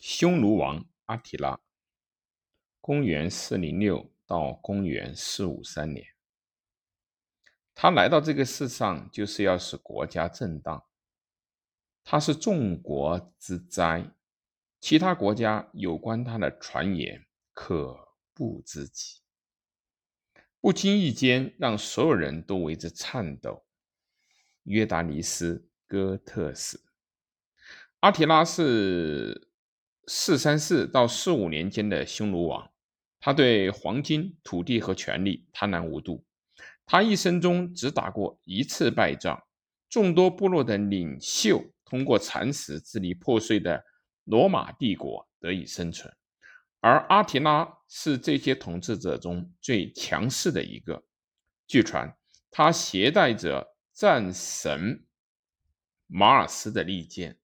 匈奴王阿提拉，公元四零六到公元四五三年，他来到这个世上就是要使国家震荡。他是众国之灾，其他国家有关他的传言可怖之极，不经意间让所有人都为之颤抖。约达尼斯·哥特斯，阿提拉是。四三四到四五年间的匈奴王，他对黄金、土地和权力贪婪无度。他一生中只打过一次败仗。众多部落的领袖通过蚕食支离破碎的罗马帝国得以生存，而阿提拉是这些统治者中最强势的一个。据传，他携带着战神马尔斯的利剑，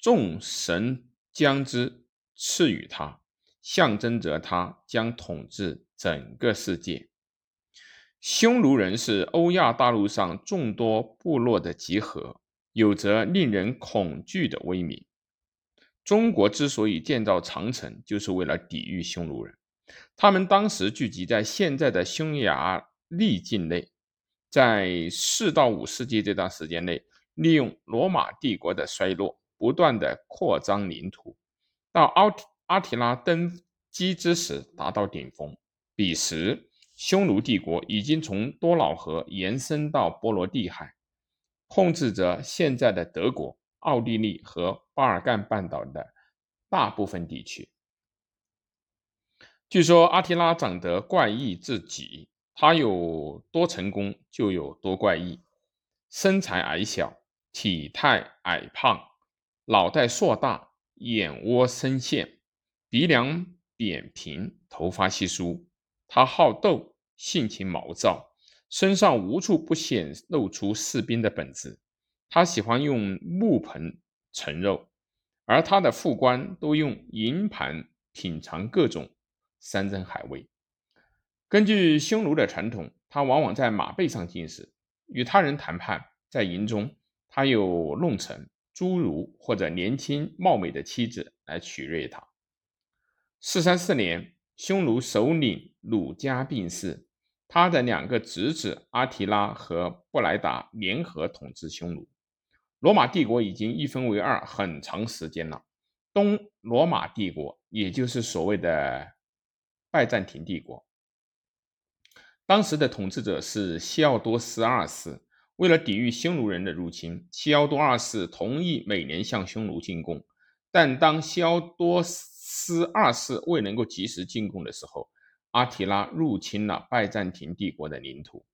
众神将之。赐予他，象征着他将统治整个世界。匈奴人是欧亚大陆上众多部落的集合，有着令人恐惧的威名。中国之所以建造长城，就是为了抵御匈奴人。他们当时聚集在现在的匈牙利境内，在四到五世纪这段时间内，利用罗马帝国的衰落，不断的扩张领土。到奥阿提拉登基之时达到顶峰，彼时匈奴帝国已经从多瑙河延伸到波罗的海，控制着现在的德国、奥地利和巴尔干半岛的大部分地区。据说阿提拉长得怪异至极，他有多成功就有多怪异：身材矮小，体态矮胖，脑袋硕大。眼窝深陷，鼻梁扁平，头发稀疏。他好斗，性情毛躁，身上无处不显露出士兵的本质。他喜欢用木盆盛肉，而他的副官都用银盘品尝各种山珍海味。根据匈奴的传统，他往往在马背上进食，与他人谈判。在营中，他有弄臣。侏儒或者年轻貌美的妻子来取悦他。四三四年，匈奴首领鲁加病逝，他的两个侄子阿提拉和布莱达联合统治匈奴。罗马帝国已经一分为二很长时间了。东罗马帝国，也就是所谓的拜占庭帝国，当时的统治者是西奥多斯二世。为了抵御匈奴人的入侵，西奥多二世同意每年向匈奴进贡。但当西奥多斯二世未能够及时进贡的时候，阿提拉入侵了拜占庭帝国的领土，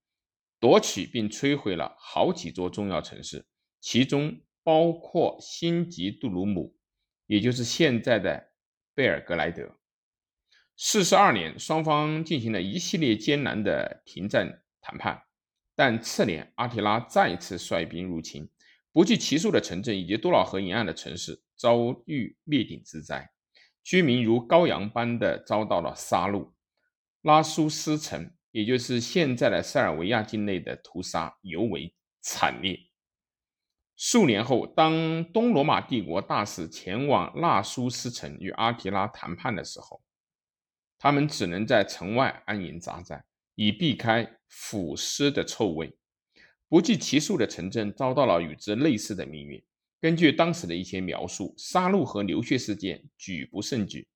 夺取并摧毁了好几座重要城市，其中包括新吉杜鲁姆，也就是现在的贝尔格莱德。四十二年，双方进行了一系列艰难的停战谈判。但次年，阿提拉再次率兵入侵，不计其数的城镇以及多瑙河沿岸的城市遭遇灭顶之灾，居民如羔羊般的遭到了杀戮。拉苏斯城，也就是现在的塞尔维亚境内的屠杀尤为惨烈。数年后，当东罗马帝国大使前往拉苏斯城与阿提拉谈判的时候，他们只能在城外安营扎寨。以避开腐尸的臭味，不计其数的城镇遭到了与之类似的命运。根据当时的一些描述，杀戮和流血事件举不胜举，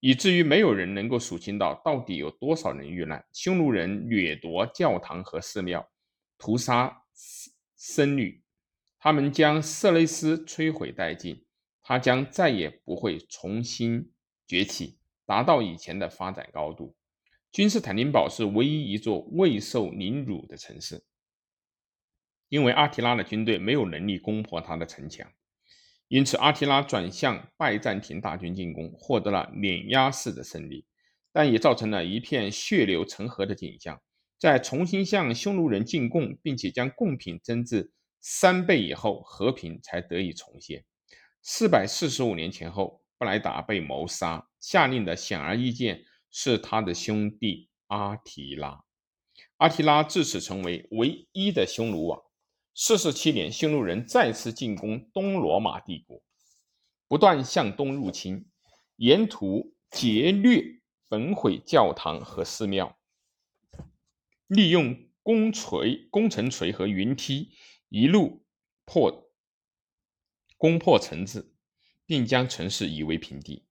以至于没有人能够数清到到底有多少人遇难。匈奴人掠夺教堂和寺庙，屠杀僧侣，他们将色雷斯摧毁殆尽，他将再也不会重新崛起，达到以前的发展高度。君士坦丁堡是唯一一座未受凌辱的城市，因为阿提拉的军队没有能力攻破他的城墙，因此阿提拉转向拜占庭大军进攻，获得了碾压式的胜利，但也造成了一片血流成河的景象。在重新向匈奴人进贡，并且将贡品增至三倍以后，和平才得以重现。四百四十五年前后，布莱达被谋杀，下令的显而易见。是他的兄弟阿提拉，阿提拉自此成为唯一的匈奴王。四十七年，匈奴人再次进攻东罗马帝国，不断向东入侵，沿途劫掠、焚毁教堂和寺庙，利用攻锤、攻城锤和云梯一路破攻破城池，并将城市夷为平地。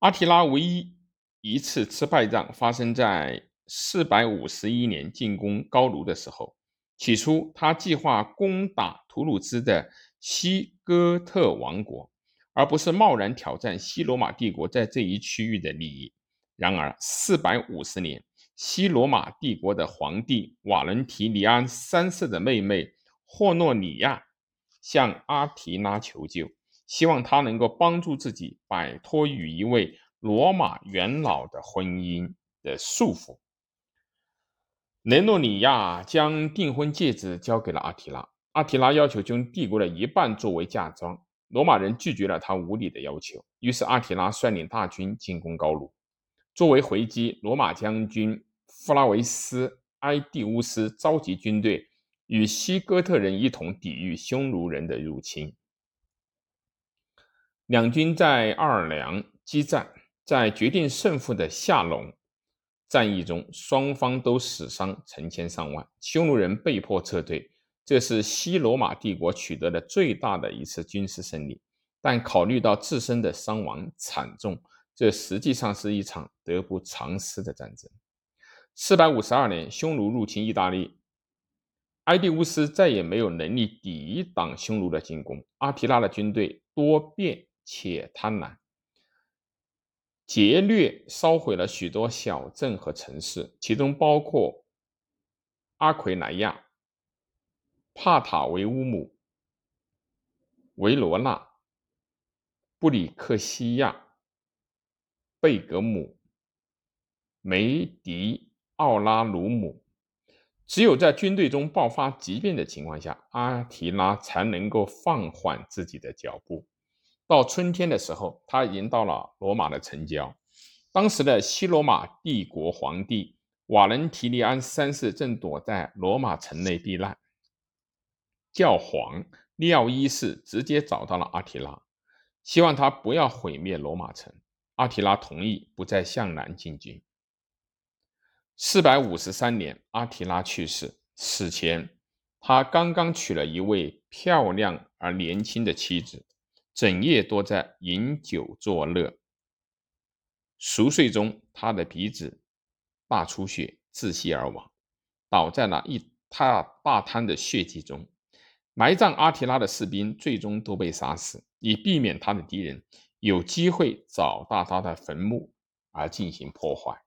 阿提拉唯一一次吃败仗发生在四百五十一年进攻高卢的时候。起初，他计划攻打图鲁兹的西哥特王国，而不是贸然挑战西罗马帝国在这一区域的利益。然而，四百五十年，西罗马帝国的皇帝瓦伦提尼安三世的妹妹霍诺里亚向阿提拉求救，希望他能够帮助自己摆脱与一位罗马元老的婚姻的束缚。雷诺里亚将订婚戒指交给了阿提拉，阿提拉要求将帝国的一半作为嫁妆，罗马人拒绝了他无理的要求，于是阿提拉率领大军进攻高卢。作为回击，罗马将军弗拉维斯·埃蒂乌斯召集军队，与西哥特人一同抵御匈奴人的入侵。两军在奥尔良激战，在决定胜负的下隆。战役中，双方都死伤成千上万，匈奴人被迫撤退。这是西罗马帝国取得的最大的一次军事胜利。但考虑到自身的伤亡惨重，这实际上是一场得不偿失的战争。四百五十二年，匈奴入侵意大利，埃蒂乌斯再也没有能力抵挡匈奴的进攻。阿提拉的军队多变且贪婪。劫掠烧毁了许多小镇和城市，其中包括阿奎莱亚、帕塔维乌姆、维罗纳、布里克西亚、贝格姆、梅迪奥拉鲁姆。只有在军队中爆发疾病的情况下，阿提拉才能够放缓自己的脚步。到春天的时候，他已经到了罗马的城郊。当时的西罗马帝国皇帝瓦伦提尼安三世正躲在罗马城内避难。教皇利奥一世直接找到了阿提拉，希望他不要毁灭罗马城。阿提拉同意不再向南进军。四百五十三年，阿提拉去世，此前他刚刚娶了一位漂亮而年轻的妻子。整夜都在饮酒作乐，熟睡中，他的鼻子大出血，窒息而亡，倒在了一大大滩的血迹中。埋葬阿提拉的士兵最终都被杀死，以避免他的敌人有机会找到他的坟墓而进行破坏。